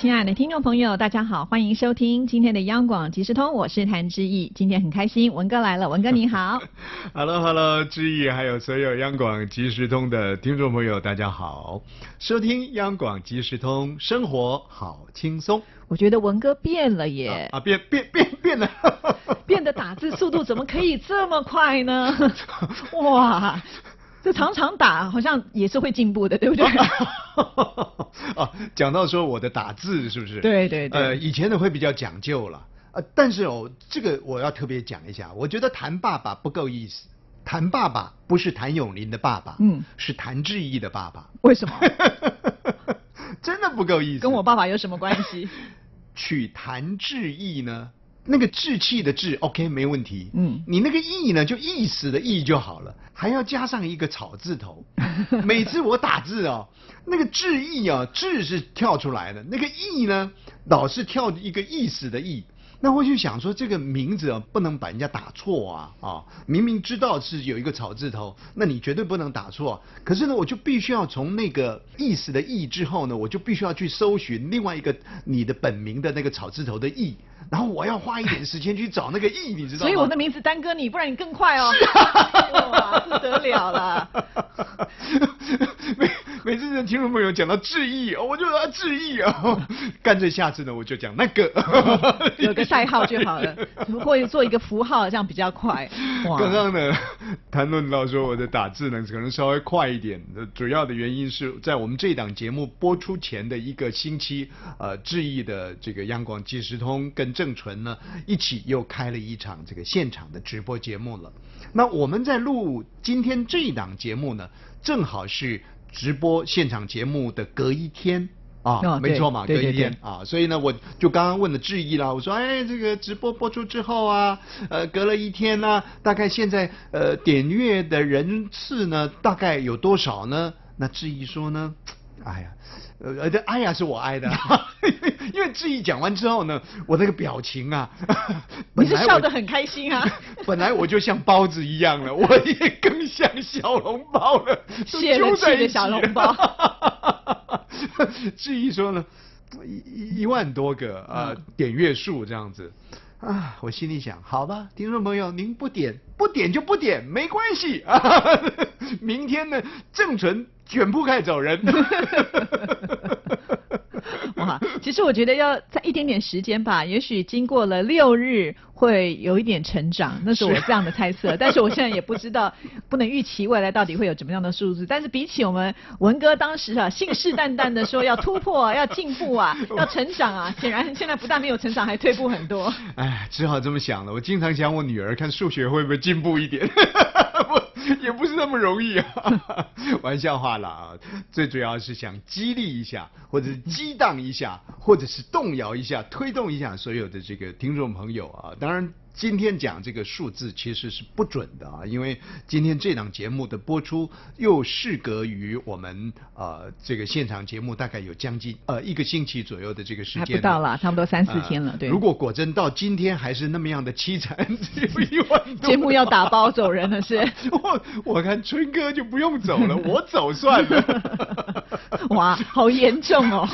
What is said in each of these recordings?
亲爱的听众朋友，大家好，欢迎收听今天的央广即时通，我是谭志毅。今天很开心，文哥来了，文哥你好。Hello Hello，志毅还有所有央广即时通的听众朋友，大家好，收听央广即时通，生活好轻松。我觉得文哥变了耶，啊，啊变变变变了，变得打字速度怎么可以这么快呢？哇！这常常打好像也是会进步的，对不对？啊，讲到说我的打字是不是？对对对呃，以前的会比较讲究了，呃，但是哦，这个我要特别讲一下，我觉得谈爸爸不够意思，谭爸爸不是谭咏麟的爸爸，嗯是谭志毅的爸爸，为什么？真的不够意思。跟我爸爸有什么关系？取谭志毅呢？那个志气的志，OK 没问题。嗯你那个意呢，就意思的意就好了，还要加上一个草字头。每次我打字哦，那个志意啊，志是跳出来的，那个意呢，老是跳一个意思的意。那我就想说，这个名字啊，不能把人家打错啊啊！明明知道是有一个草字头，那你绝对不能打错。可是呢，我就必须要从那个意思的意之后呢，我就必须要去搜寻另外一个你的本名的那个草字头的意，然后我要花一点时间去找那个意，你知道吗？所以我的名字耽搁你，不然你更快哦。哇，不得了了！每每次的听众朋友讲到志毅，哦我就说志毅啊，干脆下次呢我就讲那个，有个代号就好了，或者做一个符号，这样比较快。哇刚刚呢谈论到说我的打字呢可能稍微快一点，呃主要的原因是在我们这档节目播出前的一个星期，呃，志毅的这个央广即时通跟郑纯呢一起又开了一场这个现场的直播节目了。那我们在录今天这一档节目呢，正好是直播现场节目的隔一天。啊，哦没错嘛，隔一天啊，所以呢，我就刚刚问了志毅啦，我说，哎，这个直播播出之后啊，呃，隔了一天呢、大概现在呃点阅的人次呢，大概有多少呢？那志毅说呢，哎呀，呃，这哎呀是我挨的，因为志毅讲完之后呢，我那个表情啊，你是笑得很开心啊。本来我就像包子一样了，我也更像小笼包了，都泄了揪在一起气的小笼包。志毅说呢，一一一万多个呃、嗯点阅数这样子。啊，我心里想，好吧，听众朋友，您不点不点就不点，没关系啊。明天呢，正纯卷铺盖走人。哇，其实我觉得要在一点点时间吧，也许经过了六日会有一点成长，那是我这样的猜测。但是我现在也不知道，不能预期未来到底会有怎么样的数字。但是比起我们文哥当时啊信誓旦旦的说要突破、啊、要进步啊、要成长啊，显然现在不但没有成长，还退步很多。哎，只好这么想了。我经常想我女儿看数学会不会进步一点，不 也不是那么容易啊。玩笑话了啊，最主要是想激励一下，或者是激荡一下，或者是动摇一下、推动一下所有的这个听众朋友啊。当然。今天讲这个数字其实是不准的啊，因为今天这档节目的播出又事隔于我们呃这个现场节目大概有将近呃一个星期左右的这个时间还间，不到啦，差不多三四天了。对，呃如果果真到今天还是那么样的凄惨，只有一万多，节目要打包走人了是 我我看春哥就不用走了，我走算了。哇，好严重哦。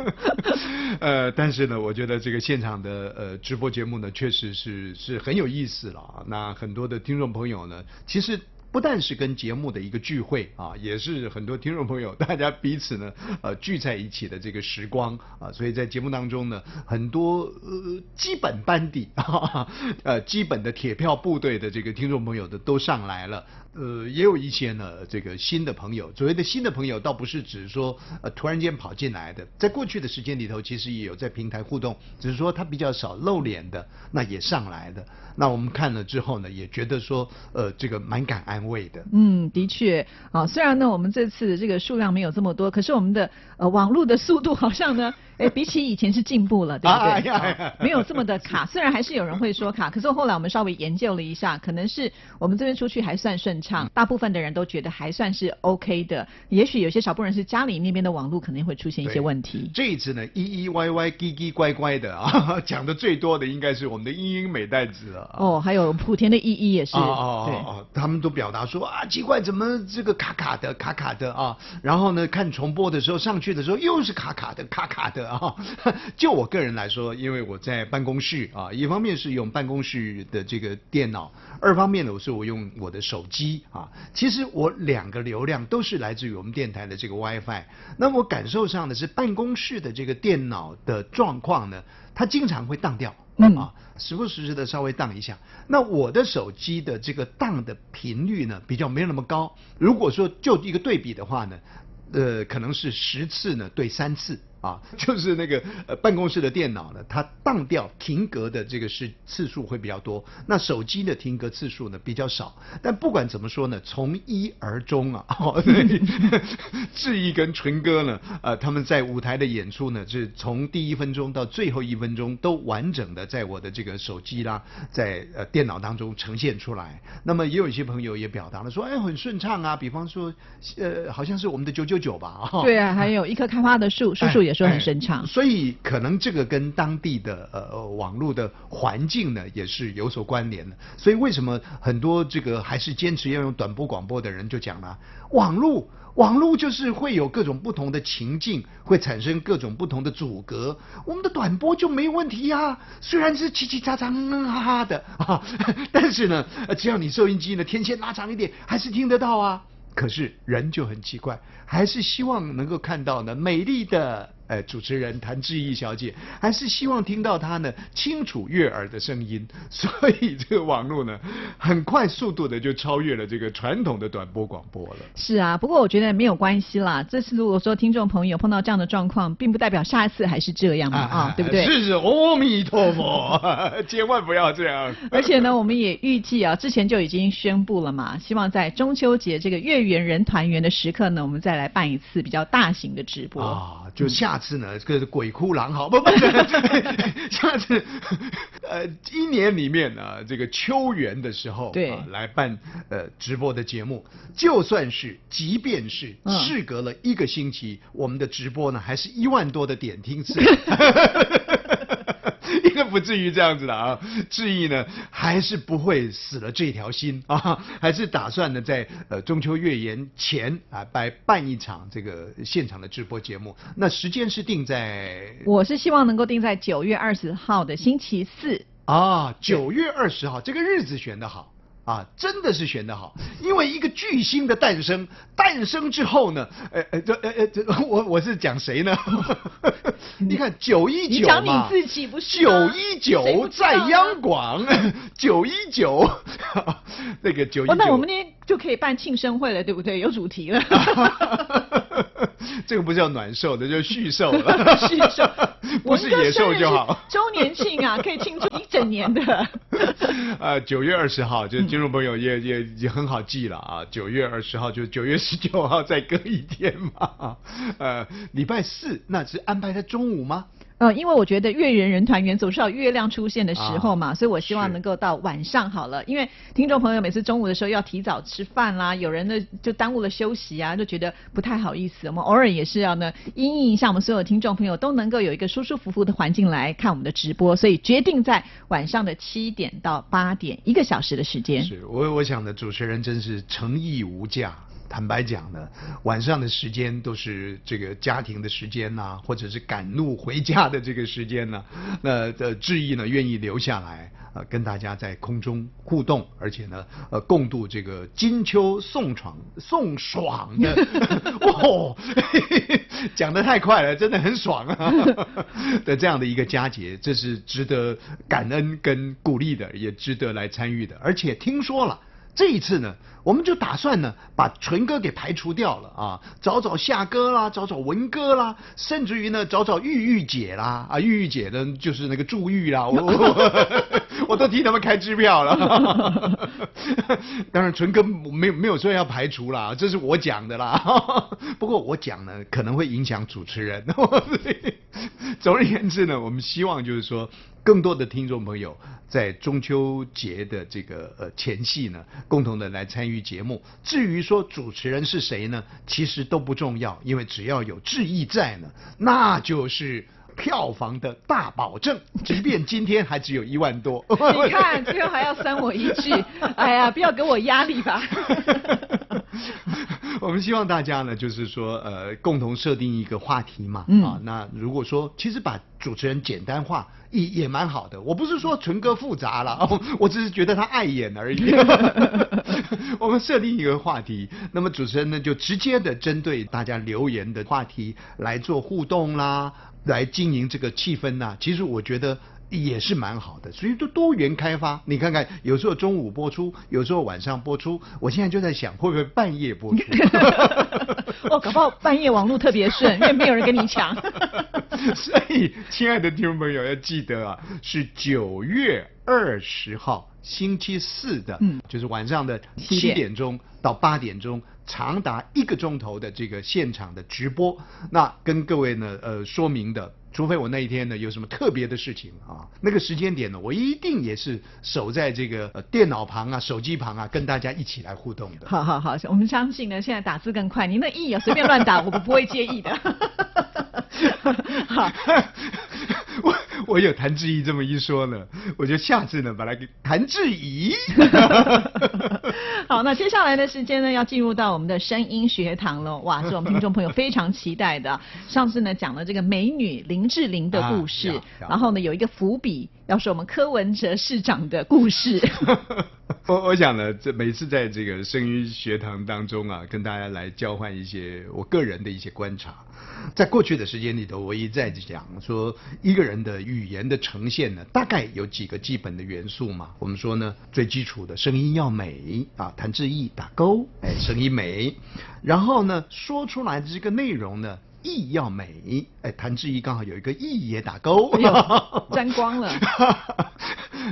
呃，但是呢，我觉得这个现场的呃直播节目呢，确实是是很有意思了啊。那很多的听众朋友呢，其实。不但是跟节目的一个聚会啊，也是很多听众朋友大家彼此呢呃聚在一起的这个时光啊，所以在节目当中呢，很多呃基本班底 啊，呃基本的铁票部队的这个听众朋友的都上来了，呃也有一些呢这个新的朋友，所谓的新的朋友倒不是指说呃突然间跑进来的，在过去的时间里头，其实也有在平台互动，只是说他比较少露脸的，那也上来的。那我们看了之后呢，也觉得说，呃，这个蛮感安慰的。嗯，的确啊，虽然呢我们这次这个数量没有这么多，可是我们的呃网络的速度好像呢，哎，比起以前是进步了，对不对？没有这么的卡，虽然还是有人会说卡，可是后来我们稍微研究了一下，可能是我们这边出去还算顺畅。畅，大部分的人都觉得还算是 OK 的。也许有些少部分人是家里那边的网络可能会出现一些问题。这一次呢，咿咿歪歪、叽叽乖乖的啊，讲的最多的应该是我们的英英美代子了。哦，还有莆田的依依也是。哦哦哦，他们都表达说啊，奇怪，怎么这个卡卡的、卡卡的啊？然后呢，看重播的时候上去的时候又是卡卡的、卡卡的啊。就我个人来说，因为我在办公室啊，一方面是用办公室的这个电脑，二方面呢，我是我用我的手机啊。其实我两个流量都是来自于我们电台的这个 WiFi。那我感受上的是办公室的这个电脑的状况呢，它经常会宕掉。啊，时不时的稍微荡一下。那我的手机的这个荡的频率呢，比较没有那么高。如果说就一个对比的话呢，呃，可能是十次呢对三次。啊，就是那个呃办公室的电脑呢，它当掉停格的这个是次数会比较多，那手机的停格次数呢比较少。但不管怎么说呢，从一而终啊，哦志毅 跟纯哥呢，呃他们在舞台的演出呢，是从第一分钟到最后一分钟都完整的在我的这个手机啦，在呃电脑当中呈现出来。那么也有一些朋友也表达了说，哎很顺畅啊，比方说呃好像是我们的九九九吧，对啊，还有一棵开花的树，树树。也说很顺畅，所以可能这个跟当地的呃网络的环境呢也是有所关联的。所以为什么很多这个还是坚持要用短波广播的人就讲了，网络网络就是会有各种不同的情境，会产生各种不同的阻隔，我们的短波就没问题啊。虽然是叽叽喳喳、嗯哈哈的啊，但是呢，只要你收音机呢天线拉长一点，还是听得到啊。可是人就很奇怪，还是希望能够看到呢美丽的。呃，主持人谭志毅小姐还是希望听到她呢清楚悦耳的声音，所以这个网络呢，很快速度的就超越了这个传统的短波广播了。是啊，不过我觉得没有关系啦。这次如果说听众朋友碰到这样的状况，并不代表下一次还是这样嘛啊，对不对？是是，阿弥陀佛，千万不要这样。而且呢，我们也预计啊，之前就已经宣布了嘛，希望在中秋节这个月圆人团圆的时刻呢，我们再来办一次比较大型的直播啊，就下。次呢，这个鬼哭狼嚎，不不，下次 呃一年里面呢，这个秋园的时候，对，来办呃直播的节目，就算是即便是事隔了一个星期，我们的直播呢，还是一万多的点听次。应该 不至于这样子的啊！志毅呢，还是不会死了这条心啊，还是打算呢，在呃中秋月圆前啊，办办一场这个现场的直播节目。那时间是定在，我是希望能够定在九月二十号的星期四啊，九月二十号这个日子选的好。啊，真的是选得好，因为一个巨星的诞生，诞生之后呢，呃呃，这呃呃这 我我是讲谁呢？你看九一九嘛，讲你自己不是？九一九在央广，九一九，那个九一九，那我们那天就可以办庆生会了，对不对？有主题了。这个不叫暖寿的，叫续 寿了。续寿，不是野兽就好。周年庆啊，可以庆祝一整年的。呃，九月二十号，就听众朋友也也也很好记了啊。九月二十号就九月十九号，再隔一天嘛。呃，礼拜四那是安排在中午吗？呃，因为我觉得月圆人团圆总是要月亮出现的时候嘛，所以我希望能够到晚上好了。因为听众朋友每次中午的时候要提早吃饭啦，有人呢就耽误了休息啊，就觉得不太好意思。我们偶尔也是要呢，应应一下我们所有听众朋友都能够有一个舒舒服服的环境来看我们的直播，所以决定在晚上的七点到八点一个小时的时间。是我我想的主持人真是诚意无价。坦白讲呢，晚上的时间都是这个家庭的时间呐，或者是赶路回家的这个时间呢。那的志毅呢，愿意留下来，呃，跟大家在空中互动，而且呢，呃，共度这个金秋送爽送爽的。哦，讲的太快了，真的很爽啊！的这样的一个佳节，这是值得感恩跟鼓励的，也值得来参与的。而且听说了。这一次呢，我们就打算呢把纯哥给排除掉了啊，找找夏哥啦，找找文哥啦，甚至于呢找找玉玉姐啦啊，玉玉姐呢就是那个祝玉啦，我我都替他们开支票了。当然纯哥没有没有说要排除啦，这是我讲的啦。不过我讲呢可能会影响主持人。总而言之呢，我们希望就是说。更多的听众朋友在中秋节的这个呃前夕呢，共同的来参与节目。至于说主持人是谁呢，其实都不重要，因为只要有志毅在呢，那就是票房的大保证。即便今天还只有一万多，你看最后还要删我一句，哎呀，不要给我压力吧。我们希望大家呢，就是说，呃，共同设定一个话题嘛，嗯啊，那如果说，其实把主持人简单化也也蛮好的。我不是说纯哥复杂了，哦 我只是觉得他碍眼而已。我们设定一个话题，那么主持人呢就直接的针对大家留言的话题来做互动啦，来经营这个气氛呐。其实我觉得。也是蛮好的，所以就多元开发。你看看，有时候中午播出，有时候晚上播出。我现在就在想，会不会半夜播出？哦，搞不好半夜网络特别顺，因为没有人跟你抢。所以，亲爱的听众朋友要记得啊，是九月二十号星期四的，嗯就是晚上的七点钟到八点钟，长达一个钟头的这个现场的直播。那跟各位呢，呃，说明的。除非我那一天呢有什么特别的事情啊，那个时间点呢，我一定也是守在这个、呃、电脑旁啊、手机旁啊，跟大家一起来互动的。好好好，我们相信呢，现在打字更快，您的意啊随便乱打，我们不会介意的。哈，我我有谭志毅这么一说呢，我就下次呢把它给谭志怡。好，那接下来的时间呢，要进入到我们的声音学堂了。哇，是我们听众朋友非常期待的。上次呢讲了这个美女林志玲的故事，然后呢有一个伏笔，要是我们柯文哲市长的故事。我我想呢，这每次在这个声音学堂当中啊，跟大家来交换一些我个人的一些观察。在过去的时间里头，我一再讲说，一个人的语语言的呈现呢，大概有几个基本的元素嘛。我们说呢，最基础的声音要美啊，谭志毅打勾，哎，声音美。然后呢，说出来的这个内容呢，意要美，哎，谭志毅刚好有一个意也打勾，哎沾光了。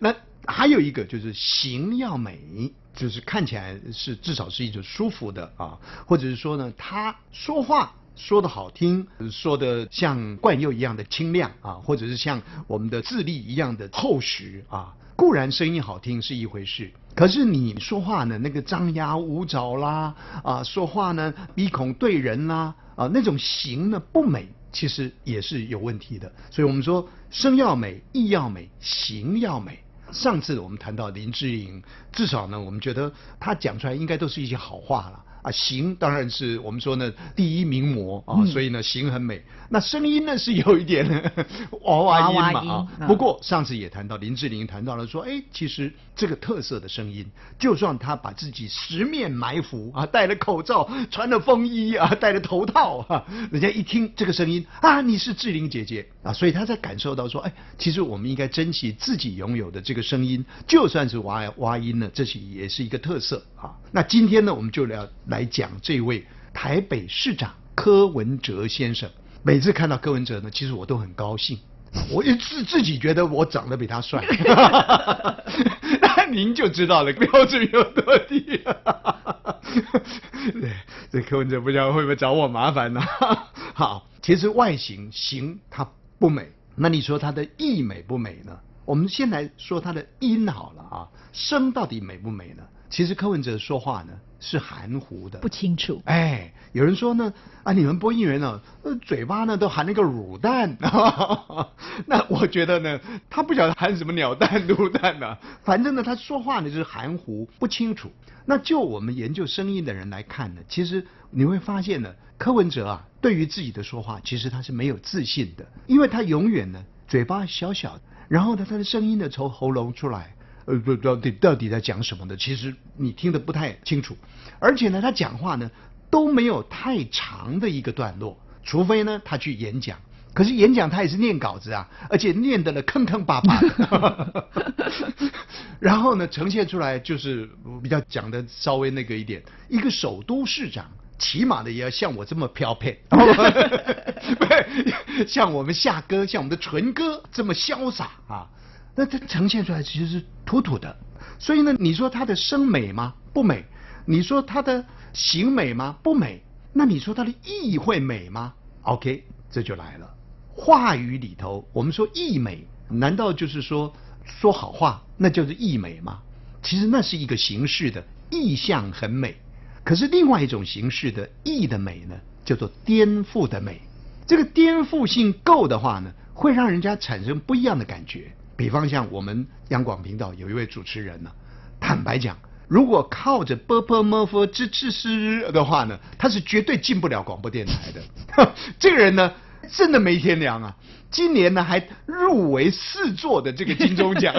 那还有一个就是形要美，就是看起来是至少是一种舒服的啊，或者是说呢，他说话说的好听，说的像冠佑一样的清亮啊，或者是像我们的智力一样的厚实啊。固然声音好听是一回事，可是你说话呢，那个张牙舞爪啦，啊，说话呢鼻孔对人啦，啊，那种形呢不美，其实也是有问题的。所以我们说声要美，意要美，形要美。上次我们谈到林志颖，至少呢，我们觉得他讲出来应该都是一些好话了。啊，形当然是我们说呢第一名模啊，嗯所以呢形很美。那声音呢是有一点 娃娃音嘛啊。嗯不过上次也谈到林志玲谈到了说，哎，其实这个特色的声音，就算她把自己十面埋伏啊，戴了口罩，穿了风衣啊，戴了头套啊，人家一听这个声音啊，你是志玲姐姐啊，所以她在感受到说，哎，其实我们应该珍惜自己拥有的这个声音，就算是娃娃音呢，这是也是一个特色啊。那今天呢，我们就来来讲这位台北市长柯文哲先生。每次看到柯文哲呢，其实我都很高兴。我一自自己觉得我长得比他帅，那您就知道了标准有多低。对，这柯文哲不知道会不会找我麻烦呢？好，其实外形形它不美，那你说它的意美不美呢？我们先来说它的音好了啊，声到底美不美呢？其实柯文哲说话呢是含糊的，不清楚。哎，有人说呢，啊，你们播音员呢，呃，嘴巴呢都含那个乳蛋，那我觉得呢，他不晓得含什么鸟蛋、卤蛋呢、反正呢，他说话呢就是含糊不清楚。那就我们研究声音的人来看呢，其实你会发现呢，柯文哲啊，对于自己的说话，其实他是没有自信的，因为他永远呢嘴巴小小的，然后呢他的声音呢从喉咙出来。呃，到底到底在讲什么呢？其实你听得不太清楚，而且呢，他讲话呢都没有太长的一个段落，除非呢他去演讲。可是演讲他也是念稿子啊，而且念的呢坑坑巴巴的，然后呢呈现出来就是比较讲的稍微那个一点，一个首都市长。起码的也要像我这么飘配，像我们夏哥，像我们的纯哥这么潇洒啊。那它呈现出来其实是土土的，所以呢，你说它的声美吗？不美。你说它的形美吗？不美。那你说它的意会美吗？OK，这就来了。话语里头，我们说意美，难道就是说说好话那就是意美吗？其实那是一个形式的意象很美，可是另外一种形式的意的美呢，叫做颠覆的美。这个颠覆性够的话呢，会让人家产生不一样的感觉。比方像我们央广频道有一位主持人呢，坦白讲，如果靠着啵啵么啵吱吱吱的话呢，他是绝对进不了广播电台的。这个人呢，真的没天良啊！今年呢还入围四座的这个金钟奖。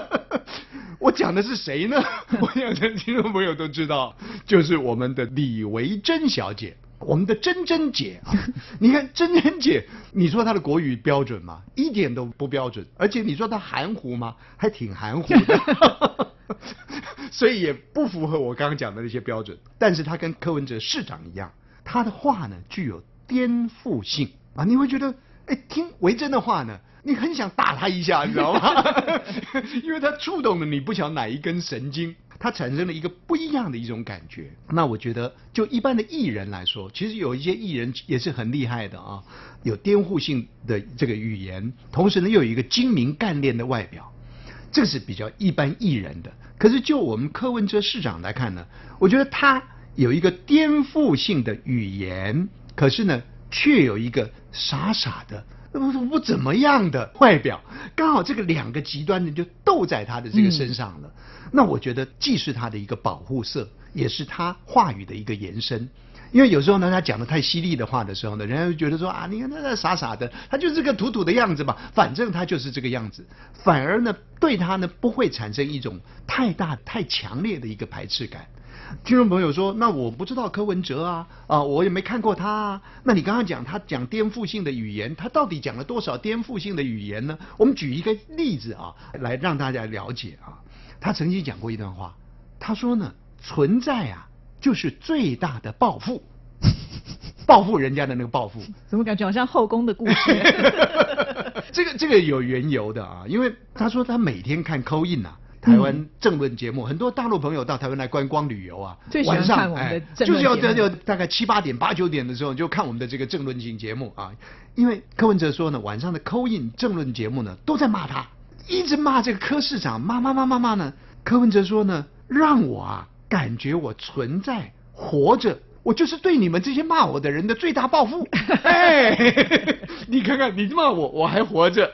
我讲的是谁呢？我想听众朋友都知道，就是我们的李维珍小姐。我们的珍珍姐啊，你看珍珍姐，你说她的国语标准吗？一点都不标准，而且你说她含糊吗？还挺含糊的，所以也不符合我刚刚讲的那些标准。但是她跟柯文哲市长一样，她的话呢具有颠覆性啊，你会觉得，哎，听维珍的话呢，你很想打他一下，你知道吗？因为他触动了你不晓哪一根神经。它产生了一个不一样的一种感觉。那我觉得，就一般的艺人来说，其实有一些艺人也是很厉害的啊，有颠覆性的这个语言，同时呢又有一个精明干练的外表，这是比较一般艺人的。可是就我们柯文哲市长来看呢，我觉得他有一个颠覆性的语言，可是呢却有一个傻傻的。不 不怎么样的外表，刚好这个两个极端呢就斗在他的这个身上了。那我觉得既是他的一个保护色，也是他话语的一个延伸。因为有时候呢，他讲的太犀利的话的时候呢，人家就觉得说啊，你看他那傻傻的，他就是个土土的样子嘛，反正他就是这个样子。反而呢，对他呢不会产生一种太大太强烈的一个排斥感。听众朋友说：“那我不知道柯文哲啊，啊，我也没看过他。啊。那你刚刚讲他讲颠覆性的语言，他到底讲了多少颠覆性的语言呢？我们举一个例子啊，来让大家了解啊。他曾经讲过一段话，他说呢，存在啊就是最大的报复，报复人家的那个报复。怎么感觉好像后宫的故事？这个这个有缘由的啊，因为他说他每天看扣印呐。”台湾政论节目，很多大陆朋友到台湾来观光旅游啊，晚上哎，就是要在就大概七八点、八九点的时候就看我们的这个政论型节目啊。因为柯文哲说呢，晚上的扣印政论节目呢都在骂他，一直骂这个柯市长，骂骂骂骂骂呢。柯文哲说呢，让我啊感觉我存在活着。我就是对你们这些骂我的人的最大报复。哎，你看看，你骂我，我还活着。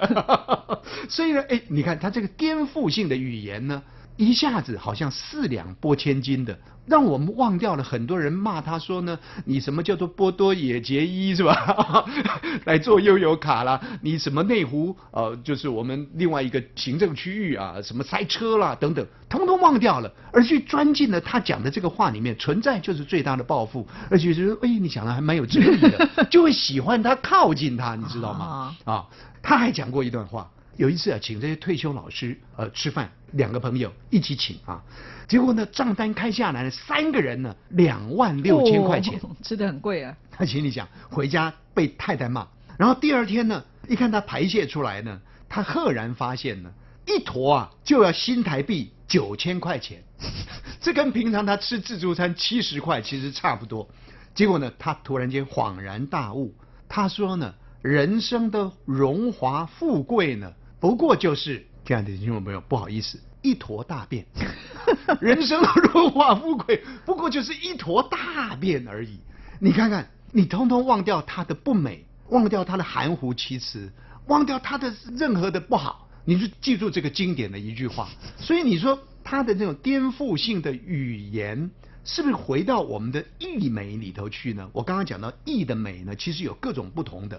所以呢，哎，你看他这个颠覆性的语言呢，一下子好像四两拨千斤的。让我们忘掉了很多人骂他说呢，你什么叫做波多野结衣是吧？来做悠游卡啦，你什么内湖呃，就是我们另外一个行政区域啊，什么塞车啦等等，通通忘掉了，而去钻进了他讲的这个话里面，存在就是最大的报复，而且是哎，你讲的还蛮有哲理的，就会喜欢他靠近他，你知道吗？啊，他还讲过一段话。有一次啊，请这些退休老师呃吃饭，两个朋友一起请啊，结果呢账单开下来了，三个人呢两万六千块钱，吃得很贵啊。他心里想，回家被太太骂，然后第二天呢，一看他排泄出来呢，他赫然发现呢，一坨啊就要新台币九千块钱，这跟平常他吃自助餐七十块其实差不多。结果呢，他突然间恍然大悟，他说呢，人生的荣华富贵呢。不过就是这样的听众朋友，不好意思，一坨大便。人生荣华富贵，不过就是一坨大便而已。你看看，你通通忘掉他的不美，忘掉他的含糊其辞，忘掉他的任何的不好，你就记住这个经典的一句话。所以你说他的那种颠覆性的语言，是不是回到我们的意美里头去呢？我刚刚讲到意的美呢，其实有各种不同的。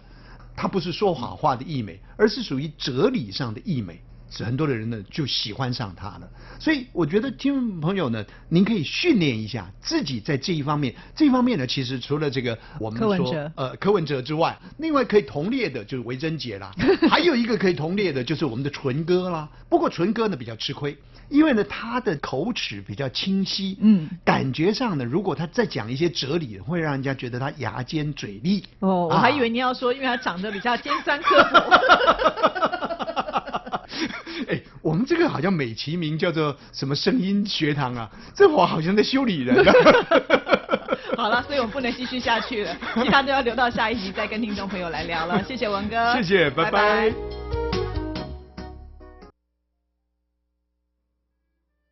它不是说谎话的溢美，而是属于哲理上的溢美，很多的人呢就喜欢上它了。所以我觉得听众朋友呢，您可以训练一下自己在这一方面。这一方面呢，其实除了这个我们说呃柯文哲之外，另外可以同列的就是维珍姐啦，还有一个可以同列的就是我们的纯哥啦。不过纯哥呢比较吃亏。因为呢，他的口齿比较清晰，嗯，感觉上呢，如果他再讲一些哲理，会让人家觉得他牙尖嘴利。哦，我还以为你要说，因为他长得比较尖酸刻薄。哎，我们这个好像美其名叫做什么声音学堂啊，这我好像在修理人。好了，所以我们不能继续下去了，其他都要留到下一集再跟听众朋友来聊了。谢谢文哥，谢谢，拜拜。